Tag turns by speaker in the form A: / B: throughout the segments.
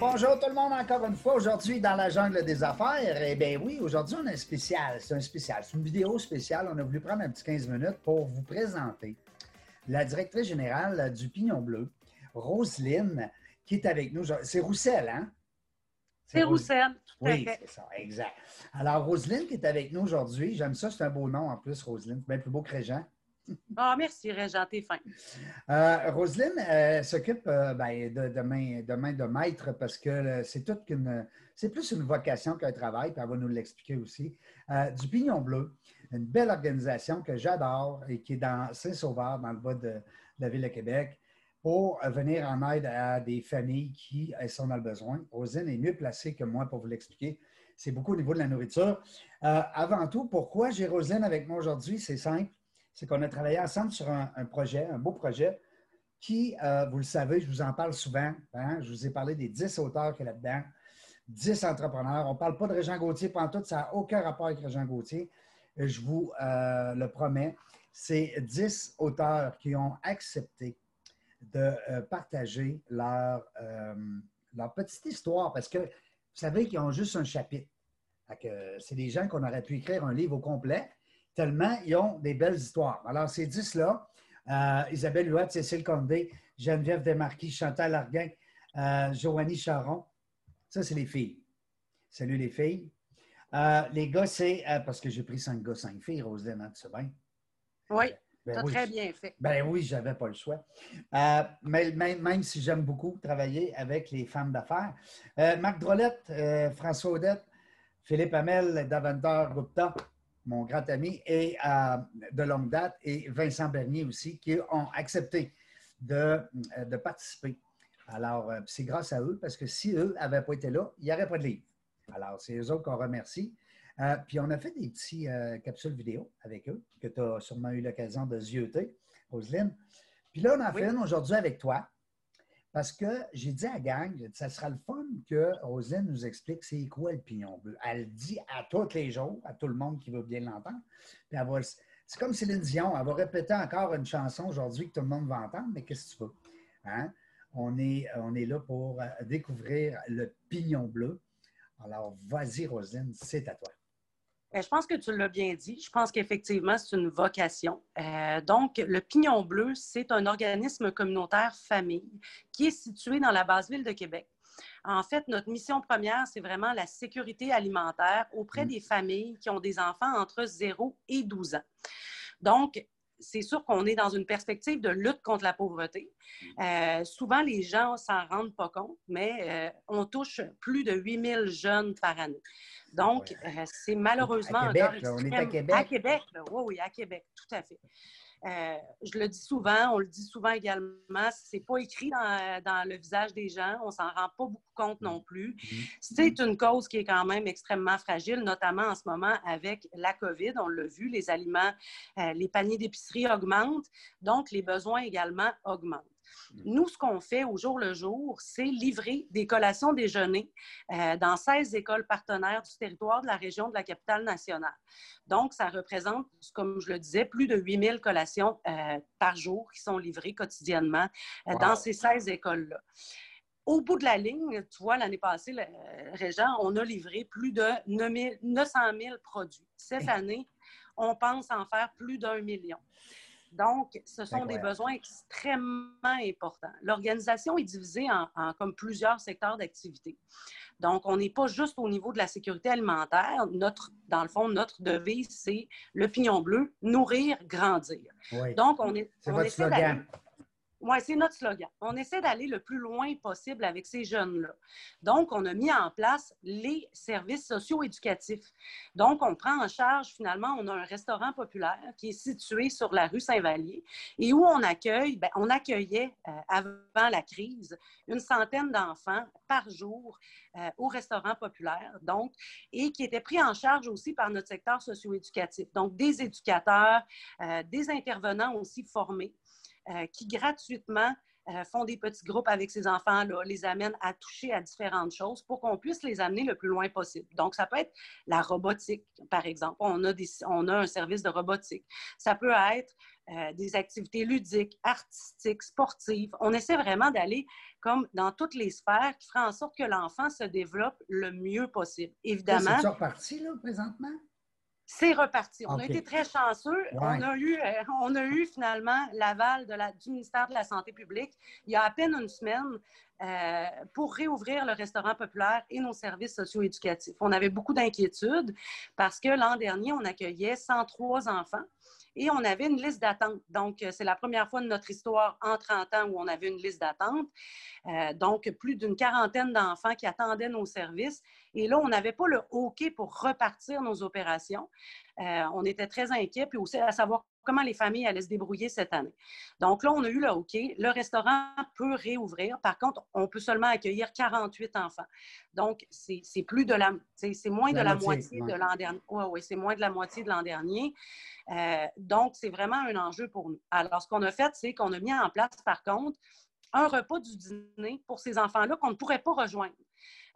A: Bonjour tout le monde encore une fois. Aujourd'hui, dans la jungle des affaires, eh bien oui, aujourd'hui, on a un spécial. C'est un spécial. C'est une vidéo spéciale. On a voulu prendre un petit 15 minutes pour vous présenter la directrice générale du Pignon Bleu, Roselyne, qui est avec nous. C'est Roussel, hein?
B: C'est Roussel,
A: oui, c'est ça, exact. Alors, Roselyne qui est avec nous aujourd'hui, j'aime ça, c'est un beau nom en plus, Roselyne. C'est bien plus beau que Régent.
B: Ah, merci, Régent, t'es fin.
A: Euh, Roselyne euh, s'occupe euh, ben, de, main, de, maître parce que c'est toute qu'une. C'est plus une vocation qu'un travail, puis elle va nous l'expliquer aussi. du Pignon Bleu, une belle organisation que j'adore et qui est dans Saint-Sauveur, dans le bas de, la ville de Québec, pour venir en aide à des familles qui sont dans le besoin. Roselyne est mieux placée que moi pour vous l'expliquer. C'est beaucoup au niveau de la nourriture. avant tout, pourquoi j'ai Roselyne avec moi aujourd'hui? C'est simple c'est qu'on a travaillé ensemble sur un, projet, un beau projet, qui, euh, vous le savez, je vous en parle souvent. Hein, je vous ai parlé des 10 auteurs qu'il y a là-dedans, 10 entrepreneurs. On ne parle pas de Régent Gauthier, pendant tout, ça n'a aucun rapport avec Régent Gauthier. Je vous euh, le promets. C'est 10 auteurs qui ont accepté de euh, partager leur, leur petite histoire parce que vous savez qu'ils ont juste un chapitre. C'est des gens qu'on aurait pu écrire un livre au complet, tellement ils ont des belles histoires. Alors, ces dix-là, euh, Isabelle Huot, Cécile Condé, Geneviève Desmarquis, Chantal Arguin, euh, Joanie Charon, ça, c'est les filles. Salut les filles. Euh, les gars, c'est parce que j'ai pris cinq gars, cinq filles, Roselyne, tu sais bien.
B: Oui, ben, très bien fait.
A: Ben oui, j'avais pas le choix. mais même, si j'aime beaucoup travailler avec les femmes d'affaires. Marc Drolette, François Audette, Philippe Hamel, Daventer Gupta, mon grand ami, et euh, de longue date, et Vincent Bernier aussi, qui ont accepté de, euh, participer. Alors, euh, c'est grâce à eux, parce que si eux n'avaient pas été là, il n'y aurait pas de livre. Alors, c'est eux autres qu'on remercie. puis, on a fait des petits capsules vidéo avec eux, que tu as sûrement eu l'occasion de zioter, Roselyne. Puis là, on en fait une aujourd'hui avec toi. Parce que j'ai dit à gang, ça sera le fun que Rosine nous explique c'est quoi le pignon bleu. Elle dit à tous les jours, à tout le monde qui veut bien l'entendre. c'est comme Céline Dion, elle va répéter encore une chanson aujourd'hui que tout le monde va entendre, mais qu'est-ce que tu veux? Hein? On, est, on est là pour euh, découvrir le pignon bleu. Alors, vas-y, Rosine, c'est à toi.
B: Ben, je pense que tu l'as bien dit. Je pense qu'effectivement, c'est une vocation. Euh, donc, le Pignon Bleu, c'est un organisme communautaire famille qui est situé dans la base ville de Québec. En fait, notre mission première, c'est vraiment la sécurité alimentaire auprès mmh. des familles qui ont des enfants entre 0 et 12 ans. Donc, c'est sûr qu'on est dans une perspective de lutte contre la pauvreté. Mmh. Euh, souvent, les gens s'en rendent pas compte, mais euh, on touche plus de 8000 jeunes par année. Donc, euh, c'est malheureusement
A: à Québec, On est à Québec.
B: À Québec, oui, oui, à Québec, tout à fait. Euh, je le dis souvent, on le dit souvent également, c'est pas écrit dans, le visage des gens, on s'en rend pas beaucoup compte non plus. Mm-hmm. C'est une cause qui est quand même extrêmement fragile, notamment en ce moment avec la COVID. On l'a vu, les aliments, euh, les paniers d'épicerie augmentent, donc les besoins également augmentent. Nous, ce qu'on fait au jour le jour, c'est livrer des collations déjeuner euh, dans 16 écoles partenaires du territoire de la région de la capitale nationale. Donc, ça représente, comme je le disais, plus de 8000 collations euh, par jour qui sont livrées quotidiennement euh, dans ces 16 écoles-là. Au bout de la ligne, tu vois, l'année passée, Régent, on a livré plus de 900 000 produits. Cette année, on pense en faire plus d'un million. Donc, ce sont des besoins extrêmement importants. L'organisation est divisée en, comme plusieurs secteurs d'activité. Donc, on n'est pas juste au niveau de la sécurité alimentaire. Notre, dans le fond, notre devise, c'est le pignon bleu, nourrir, grandir. Donc, on est.
A: C'est votre slogan.
B: Oui, c'est notre slogan. On essaie d'aller le plus loin possible avec ces jeunes-là. Donc, on a mis en place les services socio-éducatifs. Donc, on prend en charge, finalement, on a un restaurant populaire qui est situé sur la rue Saint-Vallier et où on accueille, bien, on accueillait euh, avant la crise une centaine d'enfants par jour euh, au restaurant populaire, donc, et qui étaient pris en charge aussi par notre secteur socio-éducatif. Donc, des éducateurs, euh, des intervenants aussi formés. Euh, qui gratuitement euh, font des petits groupes avec ces enfants-là, les amènent à toucher à différentes choses pour qu'on puisse les amener le plus loin possible. Donc, ça peut être la robotique, par exemple. On a, on a un service de robotique. Ça peut être euh, des activités ludiques, artistiques, sportives. On essaie vraiment d'aller comme dans toutes les sphères qui feraient en sorte que l'enfant se développe le mieux possible. Évidemment.
A: C'est reparti, là, présentement?
B: C'est reparti. On a été très chanceux. On, a eu, euh, on a eu finalement l'aval du ministère de la Santé publique il y a à peine une semaine euh, pour réouvrir le restaurant populaire et nos services socio-éducatifs. On avait beaucoup d'inquiétudes parce que l'an dernier, on accueillait 103 enfants et on avait une liste d'attente. Donc, euh, c'est la première fois de notre histoire en 30 ans où on avait une liste d'attente. Euh, donc, plus d'une quarantaine d'enfants qui attendaient nos services. Et là, on n'avait pas le OK pour repartir nos opérations. On était très inquiets, puis aussi à savoir comment les familles allaient se débrouiller cette année. Donc là, on a eu le OK. Le restaurant peut réouvrir. Par contre, on peut seulement accueillir 48 enfants. Donc, c'est plus de la, c'est moins de la moitié, de l'an dernier. Oui, oui, c'est moins de la moitié de l'an dernier. Euh, donc, c'est vraiment un enjeu pour nous. Alors, ce qu'on a fait, c'est qu'on a mis en place, par contre, un repas du dîner pour ces enfants-là qu'on ne pourrait pas rejoindre.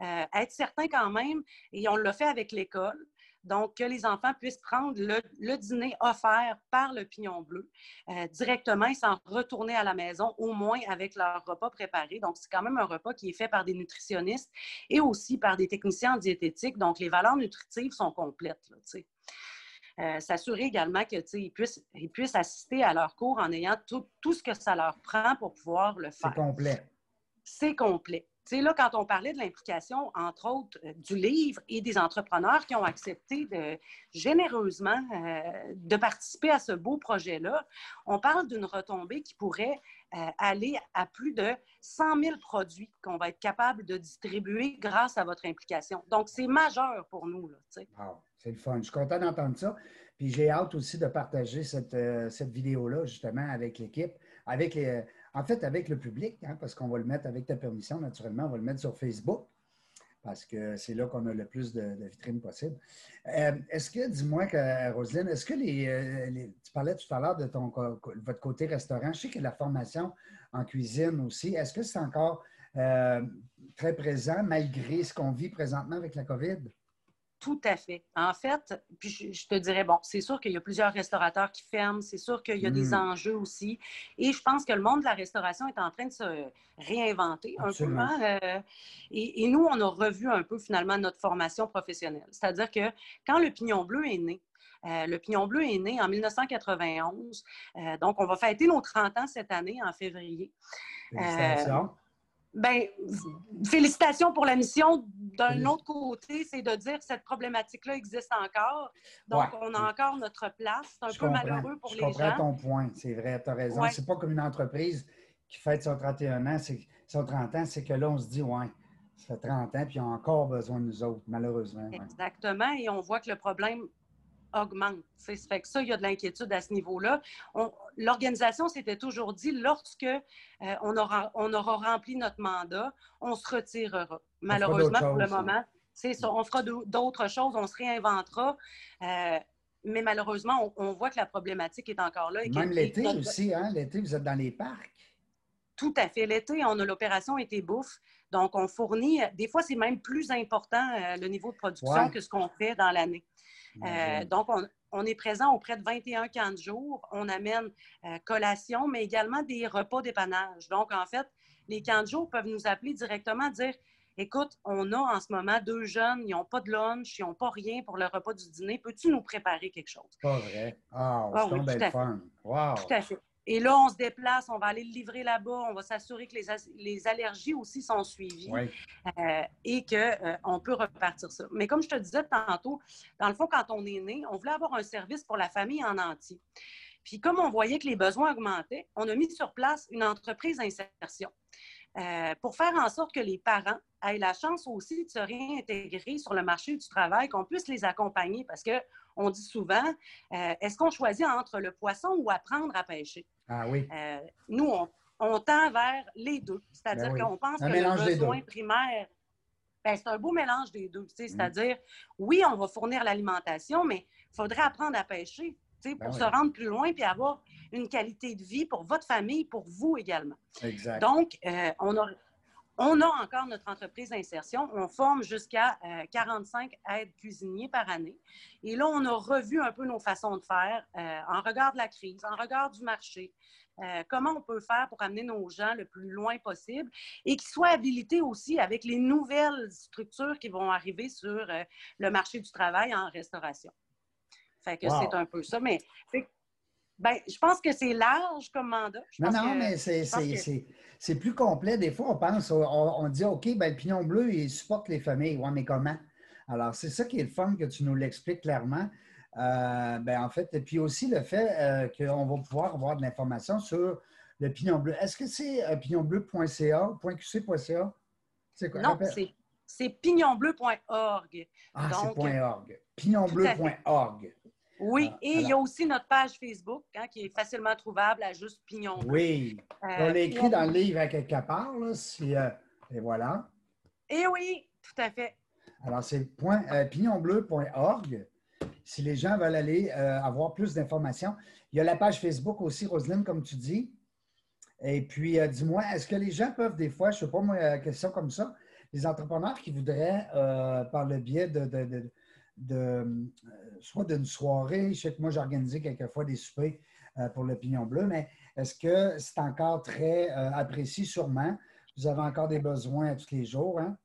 B: Euh, être certain quand même, et on l'a fait avec l'école, donc, que les enfants puissent prendre le, dîner offert par le Pignon Bleu euh, directement sans retourner à la maison, au moins avec leur repas préparé. Donc, c'est quand même un repas qui est fait par des nutritionnistes et aussi par des techniciens en diététique. Donc, les valeurs nutritives sont complètes. Euh, s'assurer également qu'ils puissent, ils puissent assister à leur cours en ayant tout, tout, ce que ça leur prend pour pouvoir le faire.
A: C'est complet.
B: C'est complet. Tu sais, là, quand on parlait de l'implication, entre autres, euh, du livre et des entrepreneurs qui ont accepté de, généreusement euh, de participer à ce beau projet-là, on parle d'une retombée qui pourrait euh, aller à plus de 100 000 produits qu'on va être capable de distribuer grâce à votre implication. Donc, c'est majeur pour nous. Là,
A: c'est le fun. Je suis content d'entendre ça. Puis j'ai hâte aussi de partager cette, cette vidéo-là, justement, avec l'équipe, avec les en fait, avec le public, hein, parce qu'on va le mettre avec ta permission, naturellement, on va le mettre sur Facebook, parce que c'est là qu'on a le plus de, vitrines possible. Euh, est-ce que, dis-moi, Roselyne, est-ce que euh, Tu parlais tout à l'heure de ton, votre côté restaurant. Je sais que la formation en cuisine aussi, est-ce que c'est encore euh, très présent malgré ce qu'on vit présentement avec la COVID?
B: Tout à fait. En fait, puis je, te dirais, bon, c'est sûr qu'il y a plusieurs restaurateurs qui ferment, c'est sûr qu'il y a des hmm. enjeux aussi. Et je pense que le monde de la restauration est en train de se réinventer un peu. Hein, euh, et, nous, on a revu un peu finalement notre formation professionnelle. C'est-à-dire que quand le Pignon Bleu est né, euh, le Pignon Bleu est né en 1991. Euh, donc, on va fêter nos 30 ans cette année, en février. Félicitations. Ben, félicitations pour la mission. D'un autre côté, c'est de dire que cette problématique-là existe encore. Donc, on a encore notre place. C'est un peu malheureux pour les gens.
A: Je comprends ton point. C'est vrai, tu as raison. C'est pas comme une entreprise qui fête son 31 ans, son 30 ans, c'est que là, on se dit, ouais, ça fait 30 ans, puis ils ont encore besoin de nous autres, malheureusement.
B: Exactement. Et on voit que le problème augmente. Ça fait que ça, il y a de l'inquiétude à ce niveau-là. L'organisation s'était toujours dit, lorsque euh, on, aura, on aura rempli notre mandat, on se retirera. Malheureusement, pour le moment, c'est ça. On fera d'autres choses, on se réinventera. Euh, mais malheureusement, on, voit que la problématique est encore là.
A: Même l'été aussi, hein? L'été, vous êtes dans les parcs.
B: Tout à fait. L'été, on a l'opération été bouffe. Donc, on fournit, des fois, c'est même plus important euh, le niveau de production que ce qu'on fait dans l'année. Euh, donc, on, est présent auprès de 21 camps de jour. On amène euh, collation, mais également des repas d'épanage. Donc, en fait, les camps de jour peuvent nous appeler directement, dire Écoute, on a en ce moment deux jeunes, ils n'ont pas de lunch, ils n'ont pas rien pour le repas du dîner. Peux-tu nous préparer quelque chose?
A: Pas vrai. Ah, c'est oui. Wow.
B: Tout à fait. Et là, on se déplace, on va aller le livrer là-bas, on va s'assurer que les, allergies aussi sont suivies euh, et qu'on euh, peut repartir ça. Mais comme je te disais tantôt, dans le fond, quand on est né, on voulait avoir un service pour la famille en entier. Puis comme on voyait que les besoins augmentaient, on a mis sur place une entreprise d'insertion. Euh, pour faire en sorte que les parents aient la chance aussi de se réintégrer sur le marché du travail, qu'on puisse les accompagner parce qu'on dit souvent, euh, est-ce qu'on choisit entre le poisson ou apprendre à pêcher?
A: Ah oui. Euh,
B: nous, on, tend vers les deux. C'est-à-dire ben qu'on pense que le besoin primaire, ben, c'est un beau mélange des deux. Mm. C'est-à-dire, oui, on va fournir l'alimentation, mais il faudrait apprendre à pêcher ben pour se rendre plus loin puis avoir une qualité de vie pour votre famille, pour vous également.
A: Exact.
B: Donc, euh, on, a, on a encore notre entreprise d'insertion. On forme jusqu'à 45 aides cuisiniers par année. Et là, on a revu un peu nos façons de faire en regard de la crise, en regard du marché. Euh, comment on peut faire pour amener nos gens le plus loin possible et qu'ils soient habilités aussi avec les nouvelles structures qui vont arriver sur euh, le marché du travail en restauration. Fait que c'est un peu ça. Mais ben, je pense que c'est large comme mandat.
A: non, non, mais c'est plus complet. Des fois, on pense, on, dit OK, ben, le pignon bleu, il supporte les familles. Oui, mais comment? Alors, c'est ça qui est le fun que tu nous l'expliques clairement. Euh, ben, en fait, et puis aussi le fait euh, qu'on va pouvoir avoir de l'information sur le pignon bleu. Est-ce que c'est euh, pignonbleu.ca, .qc.ca?
B: C'est quoi? Non, c'est pignonbleu.org.
A: Ah, c'est .org. Pignonbleu.org.
B: Oui, ah, et il y a aussi notre page Facebook hein, qui est facilement trouvable à juste Pignon Bleu.
A: Oui, on l'a écrit dans le livre à quelque part, là, et voilà.
B: Et oui, tout à fait.
A: Alors, c'est pignonbleu.org si les gens veulent aller euh, avoir plus d'informations. Il y a la page Facebook aussi, Roselyne, comme tu dis. Et puis, euh, dis-moi, est-ce que les gens peuvent des fois, je ne sais pas moi, question comme ça, les entrepreneurs qui voudraient, euh, par le biais de, soit d'une soirée, je sais que moi, j'ai organisé quelquefois des soupers pour l'opinion bleue, mais est-ce que c'est encore très apprécié sûrement? Vous avez encore des besoins à tous les jours, hein?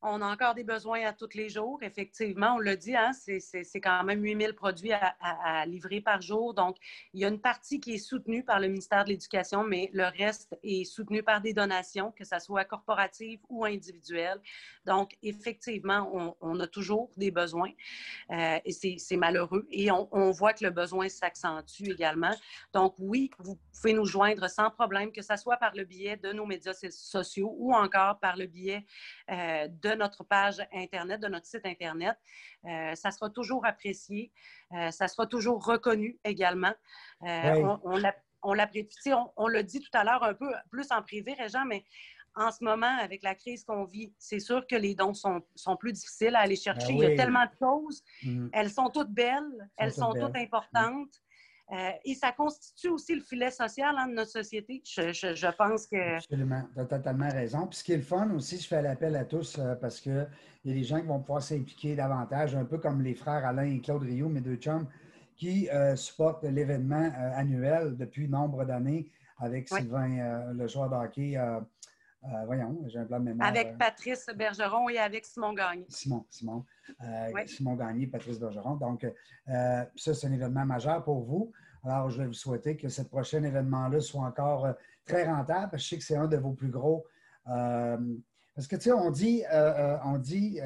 B: On a encore des besoins à tous les jours. Effectivement, on l'a dit, hein, c'est quand même 8000 produits à, livrer par jour. Donc, il y a une partie qui est soutenue par le ministère de l'Éducation, mais le reste est soutenu par des donations, que ce soit corporatives ou individuelles. Donc, effectivement, on, a toujours des besoins euh, et c'est malheureux. Et on, voit que le besoin s'accentue également. Donc, oui, vous pouvez nous joindre sans problème, que ce soit par le biais de nos médias sociaux ou encore par le biais euh, de de notre page Internet, de notre site Internet. Euh, ça sera toujours apprécié. Euh, ça sera toujours reconnu également. On, on l'apprécie. On, l'a dit tout à l'heure un peu plus en privé, Régent, mais en ce moment, avec la crise qu'on vit, c'est sûr que les dons sont, plus difficiles à aller chercher. Ben Il y a tellement de choses. Mm. Elles sont toutes belles, elles sont toutes importantes. Euh, et ça constitue aussi le filet social hein, de notre société. Je, pense que.
A: Absolument, tu as totalement raison. Puis ce qui est le fun aussi, je fais l'appel à tous euh, parce qu'il y a des gens qui vont pouvoir s'impliquer davantage, un peu comme les frères Alain et Claude Rio, mes deux chums, qui euh, supportent l'événement annuel depuis nombre d'années avec Sylvain, le joueur de hockey. Voyons, j'ai un plan de mémoire.
B: Avec Patrice Bergeron et avec Simon Gagné.
A: Simon, Simon. Euh, Simon Gagné, Patrice Bergeron. Donc, euh, ça, c'est un événement majeur pour vous. Alors, je vais vous souhaiter que ce prochain événement-là soit encore euh, très rentable. Je sais que c'est un de vos plus gros. parce que, tu sais, on dit, on dit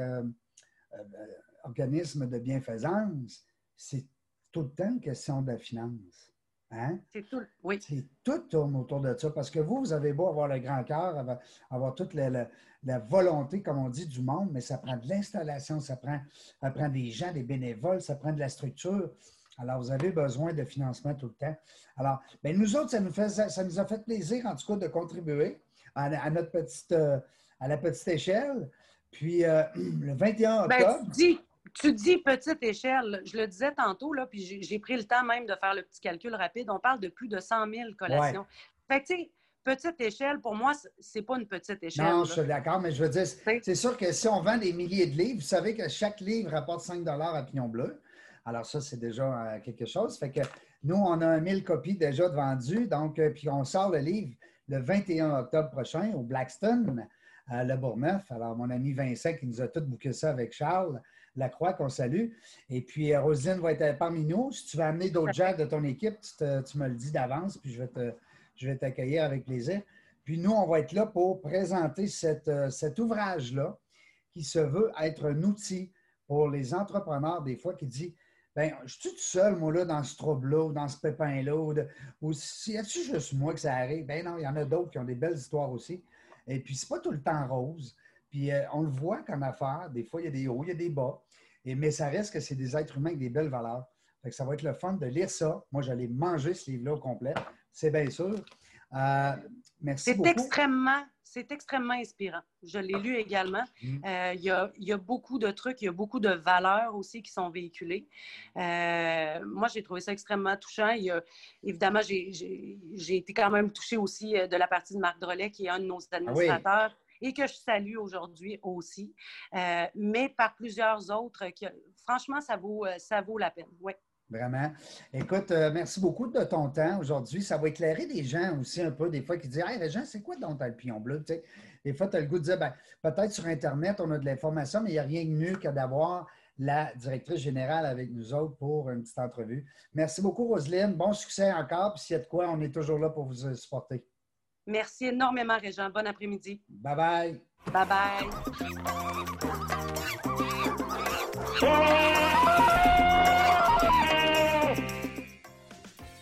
A: organisme de bienfaisance, c'est tout le temps une question de la finance.
B: Hein? C'est tout, oui.
A: Tout tourne autour de ça. Parce que vous, vous avez beau avoir le grand cœur, avoir, toute la, volonté, comme on dit, du monde, mais ça prend de l'installation, ça prend, ça prend des gens, des bénévoles, ça prend de la structure. Alors, vous avez besoin de financement tout le temps. Alors, bien, nous autres, ça nous, fait, ça nous a fait plaisir, en tout cas, de contribuer à, notre petite, euh, à la petite échelle. Puis, euh, le 21
B: ben, octobre tu dis petite échelle. Je le disais tantôt, là, puis j'ai pris le temps même de faire le petit calcul rapide. On parle de plus de 100 000 collations. Fait que, tu sais, petite échelle, pour moi, c'est pas une petite échelle.
A: Non, je suis d'accord, mais je veux dire, c'est sûr que si on vend des milliers de livres, vous savez que chaque livre rapporte 5 à Pignon Bleu. Alors, ça, c'est déjà euh, quelque chose. Fait que nous, on a 1000 copies déjà de vendues. Donc, euh, puis on sort le livre le 21 octobre prochain au Blackstone, à Le Bourgneuf. Alors, mon ami Vincent qui nous a tout bouqué ça avec Charles. Lacroix qu'on salue. Et puis, euh, Rosine va être parmi nous. Si tu veux amener d'autres gens de ton équipe, tu, me le dis d'avance, puis je vais, t'accueillir avec plaisir. Puis nous, on va être là pour présenter euh, cet ouvrage-là qui se veut être un outil pour les entrepreneurs, des fois, qui dit Bien, je suis tout seul, moi, là, dans ce trouble-là, ou dans ce pépin-là, ou, ou si, y a-tu juste moi que ça arrive? Ben non, il y en a d'autres qui ont des belles histoires aussi. Et puis, c'est pas tout le temps rose. Puis euh, on le voit comme affaire. Des fois, il y a des hauts, il y a des bas. Et, mais ça reste que c'est des êtres humains avec des belles valeurs. ça va être le fun de lire ça. Moi, j'allais manger ce livre-là au complet. C'est bien sûr. merci
B: beaucoup. C'est extrêmement c'est extrêmement inspirant. Je l'ai lu également. Mm. Euh, il, y a, beaucoup de trucs, il y a beaucoup de valeurs aussi qui sont véhiculées. Euh, moi, j'ai trouvé ça extrêmement touchant. évidemment, j'ai été quand même touchée aussi euh, de la partie de Marc Drolet, qui est un de nos ah administrateurs. Et que je salue aujourd'hui aussi, mais par plusieurs autres. franchement, ça vaut, ça vaut la peine. Ouais.
A: Vraiment. Écoute, euh, merci beaucoup de ton temps aujourd'hui. Ça va éclairer des gens aussi un peu, des fois, qui disent Hey, les gens, c'est quoi donc le pion bleu? des fois, tu as le goût de dire ben, peut-être sur Internet, on a de l'information, mais il n'y a rien de mieux que d'avoir la directrice générale avec nous autres pour une petite entrevue. Merci beaucoup, Roselyne. Bon succès encore. Puis s'il y a de quoi, on est toujours là pour vous supporter.
B: Merci énormément, Régent. Bon après-midi.
A: Bye bye.
B: Bye bye.